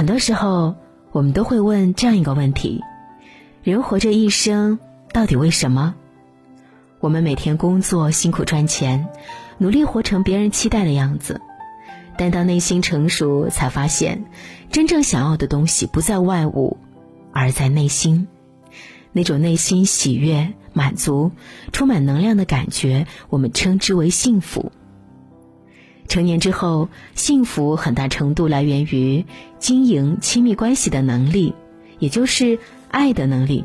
很多时候，我们都会问这样一个问题：人活着一生，到底为什么？我们每天工作辛苦赚钱，努力活成别人期待的样子，但当内心成熟，才发现，真正想要的东西不在外物，而在内心。那种内心喜悦、满足、充满能量的感觉，我们称之为幸福。成年之后，幸福很大程度来源于经营亲密关系的能力，也就是爱的能力。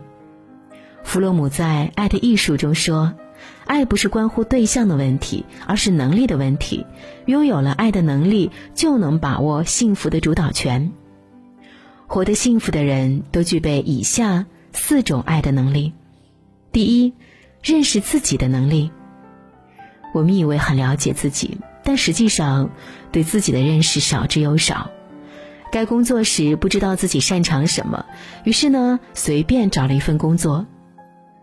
弗洛姆在《爱的艺术》中说：“爱不是关乎对象的问题，而是能力的问题。拥有了爱的能力，就能把握幸福的主导权。活得幸福的人都具备以下四种爱的能力：第一，认识自己的能力。我们以为很了解自己。”但实际上，对自己的认识少之又少。该工作时不知道自己擅长什么，于是呢随便找了一份工作；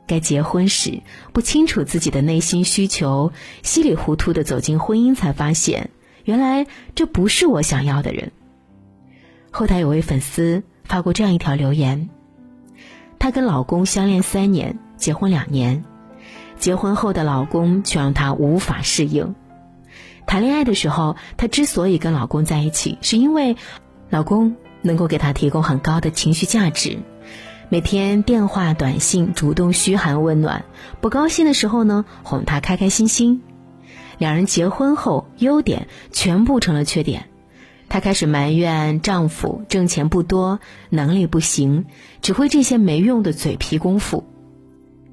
该结婚时不清楚自己的内心需求，稀里糊涂的走进婚姻，才发现原来这不是我想要的人。后台有位粉丝发过这样一条留言：她跟老公相恋三年，结婚两年，结婚后的老公却让她无法适应。谈恋爱的时候，她之所以跟老公在一起，是因为老公能够给她提供很高的情绪价值，每天电话、短信主动嘘寒问暖，不高兴的时候呢哄她开开心心。两人结婚后，优点全部成了缺点，她开始埋怨丈夫挣钱不多，能力不行，只会这些没用的嘴皮功夫。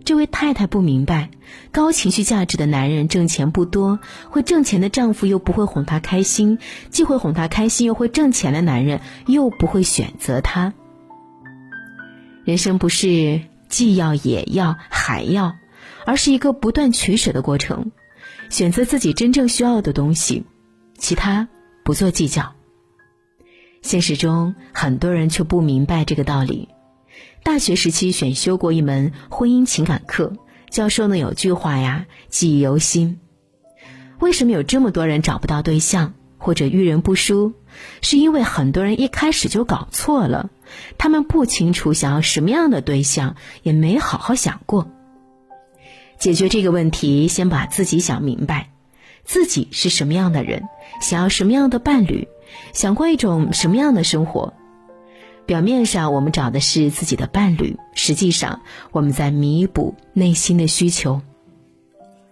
这位太太不明白，高情绪价值的男人挣钱不多，会挣钱的丈夫又不会哄她开心，既会哄她开心又会挣钱的男人又不会选择她。人生不是既要也要还要，而是一个不断取舍的过程，选择自己真正需要的东西，其他不做计较。现实中，很多人却不明白这个道理。大学时期选修过一门婚姻情感课，教授呢有句话呀记忆犹新。为什么有这么多人找不到对象或者遇人不淑？是因为很多人一开始就搞错了，他们不清楚想要什么样的对象，也没好好想过。解决这个问题，先把自己想明白，自己是什么样的人，想要什么样的伴侣，想过一种什么样的生活。表面上我们找的是自己的伴侣，实际上我们在弥补内心的需求。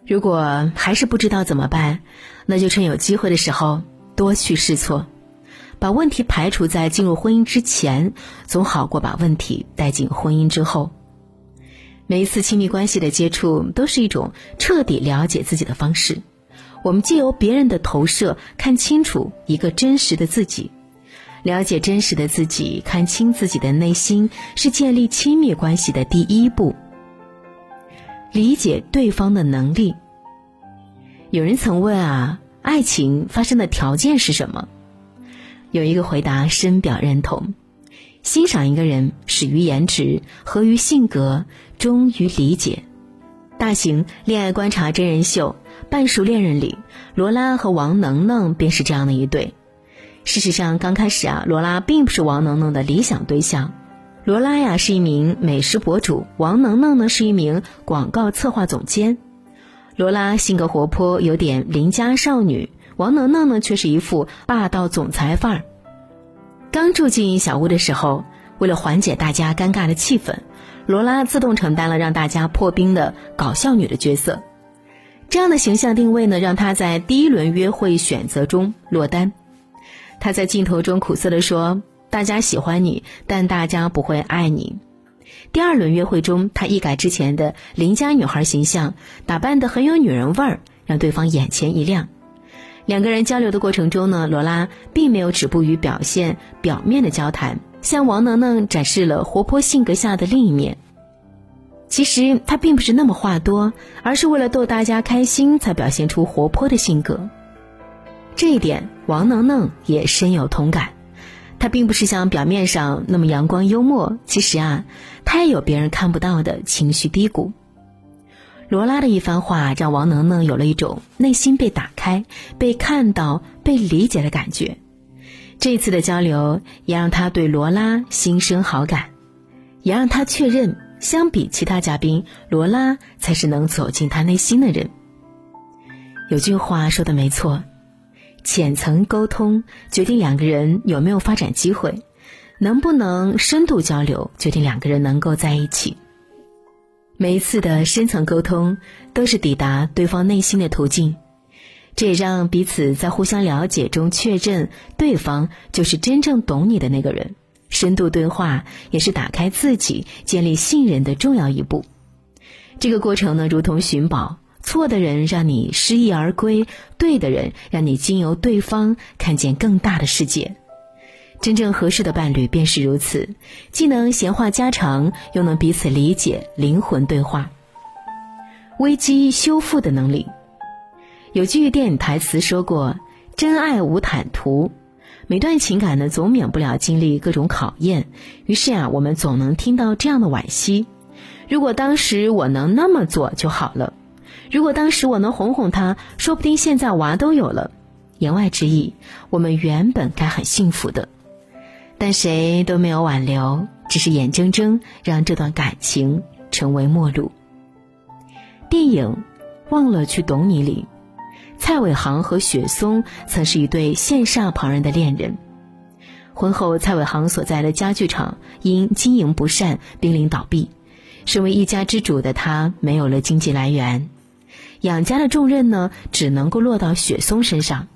如果还是不知道怎么办，那就趁有机会的时候多去试错，把问题排除在进入婚姻之前，总好过把问题带进婚姻之后。每一次亲密关系的接触，都是一种彻底了解自己的方式。我们借由别人的投射，看清楚一个真实的自己。了解真实的自己，看清自己的内心，是建立亲密关系的第一步。理解对方的能力。有人曾问啊，爱情发生的条件是什么？有一个回答深表认同：欣赏一个人始于颜值，合于性格，忠于理解。大型恋爱观察真人秀《半熟恋人》里，罗拉和王能能便是这样的一对。事实上，刚开始啊，罗拉并不是王能能的理想对象。罗拉呀是一名美食博主，王能能呢是一名广告策划总监。罗拉性格活泼，有点邻家少女；王能能呢却是一副霸道总裁范儿。刚住进小屋的时候，为了缓解大家尴尬的气氛，罗拉自动承担了让大家破冰的搞笑女的角色。这样的形象定位呢，让她在第一轮约会选择中落单。他在镜头中苦涩地说：“大家喜欢你，但大家不会爱你。”第二轮约会中，他一改之前的邻家女孩形象，打扮得很有女人味儿，让对方眼前一亮。两个人交流的过程中呢，罗拉并没有止步于表现表面的交谈，向王能能展示了活泼性格下的另一面。其实他并不是那么话多，而是为了逗大家开心才表现出活泼的性格。这一点，王能能也深有同感。他并不是像表面上那么阳光幽默，其实啊，他也有别人看不到的情绪低谷。罗拉的一番话，让王能能有了一种内心被打开、被看到、被理解的感觉。这次的交流也让他对罗拉心生好感，也让他确认，相比其他嘉宾，罗拉才是能走进他内心的人。有句话说的没错，浅层沟通决定两个人有没有发展机会，能不能深度交流决定两个人能够在一起。每一次的深层沟通都是抵达对方内心的途径。这也让彼此在互相了解中确认对方就是真正懂你的那个人。深度对话也是打开自己、建立信任的重要一步。这个过程呢，如同寻宝，错的人让你失意而归，对的人让你经由对方看见更大的世界。真正合适的伴侣便是如此，既能闲话家常，又能彼此理解，灵魂对话。危机修复的能力。有句电影台词说过：“真爱无坦途。”每段情感呢，总免不了经历各种考验。于是啊，我们总能听到这样的惋惜：如果当时我能那么做就好了；如果当时我能哄哄他，说不定现在娃都有了。言外之意，我们原本该很幸福的，但谁都没有挽留，只是眼睁睁让这段感情成为陌路。电影《忘了去懂你》里。蔡伟航和雪松曾是一对羡煞旁人的恋人。婚后，蔡伟航所在的家具厂因经营不善濒临倒闭，身为一家之主的他没有了经济来源，养家的重任呢，只能够落到雪松身上。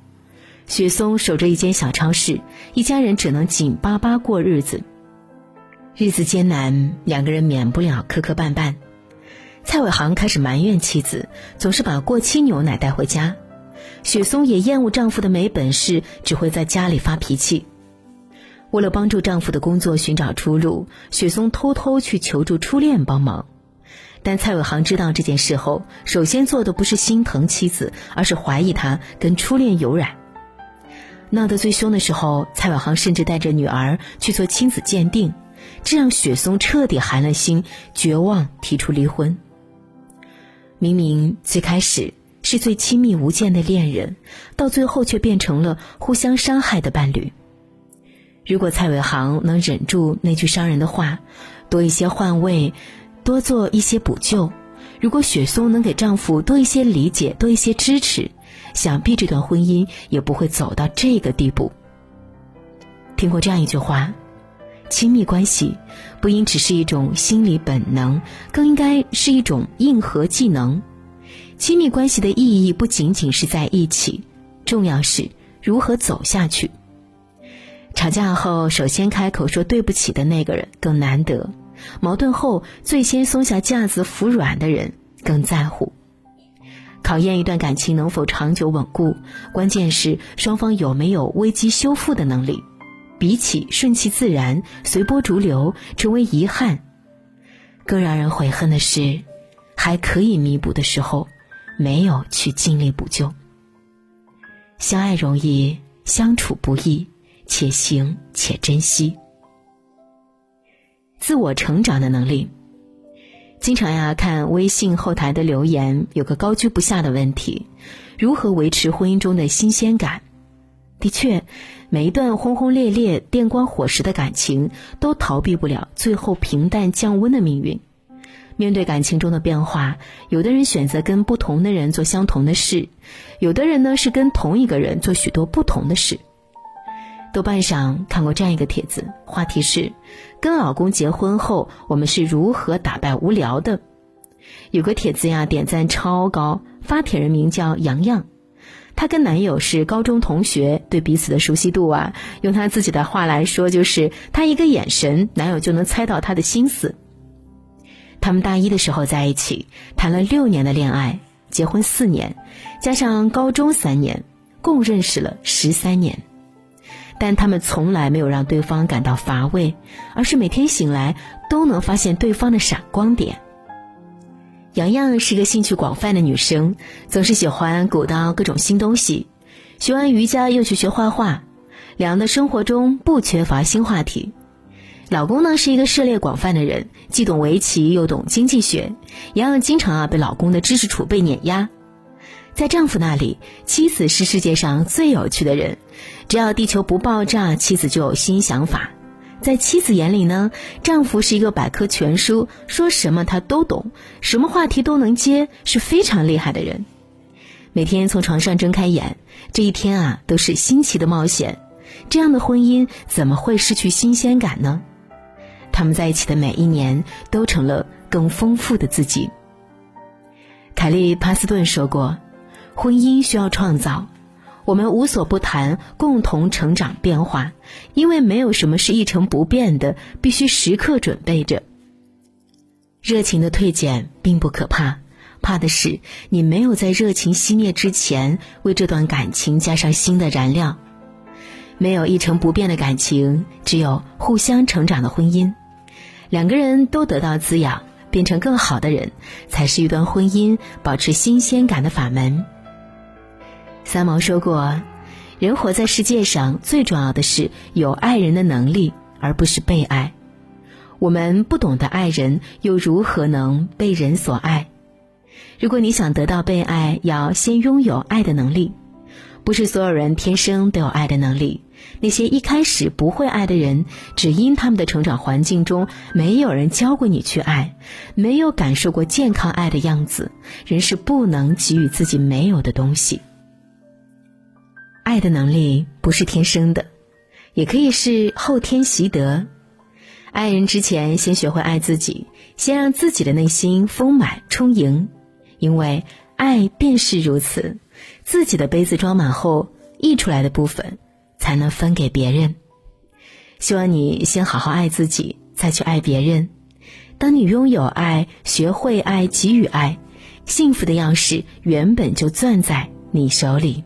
雪松守着一间小超市，一家人只能紧巴巴过日子。日子艰难，两个人免不了磕磕绊绊。蔡伟航开始埋怨妻子总是把过期牛奶带回家。雪松也厌恶丈夫的没本事，只会在家里发脾气。为了帮助丈夫的工作寻找出路，雪松偷偷去求助初恋帮忙。但蔡伟航知道这件事后，首先做的不是心疼妻子，而是怀疑她跟初恋有染。闹得最凶的时候，蔡伟航甚至带着女儿去做亲子鉴定，这让雪松彻底寒了心，绝望提出离婚。明明最开始。是最亲密无间的恋人，到最后却变成了互相伤害的伴侣。如果蔡伟航能忍住那句伤人的话，多一些换位，多做一些补救；如果雪松能给丈夫多一些理解，多一些支持，想必这段婚姻也不会走到这个地步。听过这样一句话：亲密关系不应只是一种心理本能，更应该是一种硬核技能。亲密关系的意义不仅仅是在一起，重要是如何走下去。吵架后首先开口说对不起的那个人更难得，矛盾后最先松下架子服软的人更在乎。考验一段感情能否长久稳固，关键是双方有没有危机修复的能力。比起顺其自然、随波逐流成为遗憾，更让人悔恨的是，还可以弥补的时候。没有去尽力补救。相爱容易，相处不易，且行且珍惜。自我成长的能力，经常呀看微信后台的留言，有个高居不下的问题：如何维持婚姻中的新鲜感？的确，每一段轰轰烈烈、电光火石的感情，都逃避不了最后平淡降温的命运。面对感情中的变化，有的人选择跟不同的人做相同的事，有的人呢是跟同一个人做许多不同的事。豆瓣上看过这样一个帖子，话题是：跟老公结婚后，我们是如何打败无聊的？有个帖子呀，点赞超高，发帖人名叫洋洋，她跟男友是高中同学，对彼此的熟悉度啊，用她自己的话来说，就是她一个眼神，男友就能猜到她的心思。他们大一的时候在一起，谈了六年的恋爱，结婚四年，加上高中三年，共认识了十三年。但他们从来没有让对方感到乏味，而是每天醒来都能发现对方的闪光点。洋洋是个兴趣广泛的女生，总是喜欢鼓捣各种新东西，学完瑜伽又去学画画，两人的生活中不缺乏新话题。老公呢是一个涉猎广泛的人，既懂围棋又懂经济学，洋洋经常啊被老公的知识储备碾压。在丈夫那里，妻子是世界上最有趣的人。只要地球不爆炸，妻子就有新想法。在妻子眼里呢，丈夫是一个百科全书，说什么他都懂，什么话题都能接，是非常厉害的人。每天从床上睁开眼，这一天啊都是新奇的冒险。这样的婚姻怎么会失去新鲜感呢？他们在一起的每一年都成了更丰富的自己。凯利·帕斯顿说过：“婚姻需要创造，我们无所不谈，共同成长变化，因为没有什么是一成不变的，必须时刻准备着。热情的退减并不可怕，怕的是你没有在热情熄灭之前为这段感情加上新的燃料。没有一成不变的感情，只有互相成长的婚姻。”两个人都得到滋养，变成更好的人，才是一段婚姻保持新鲜感的法门。三毛说过：“人活在世界上，最重要的是有爱人的能力，而不是被爱。我们不懂得爱人，又如何能被人所爱？如果你想得到被爱，要先拥有爱的能力。不是所有人天生都有爱的能力。”那些一开始不会爱的人，只因他们的成长环境中没有人教过你去爱，没有感受过健康爱的样子，人是不能给予自己没有的东西。爱的能力不是天生的，也可以是后天习得。爱人之前，先学会爱自己，先让自己的内心丰满充盈，因为爱便是如此。自己的杯子装满后，溢出来的部分。才能分给别人。希望你先好好爱自己，再去爱别人。当你拥有爱，学会爱，给予爱，幸福的钥匙原本就攥在你手里。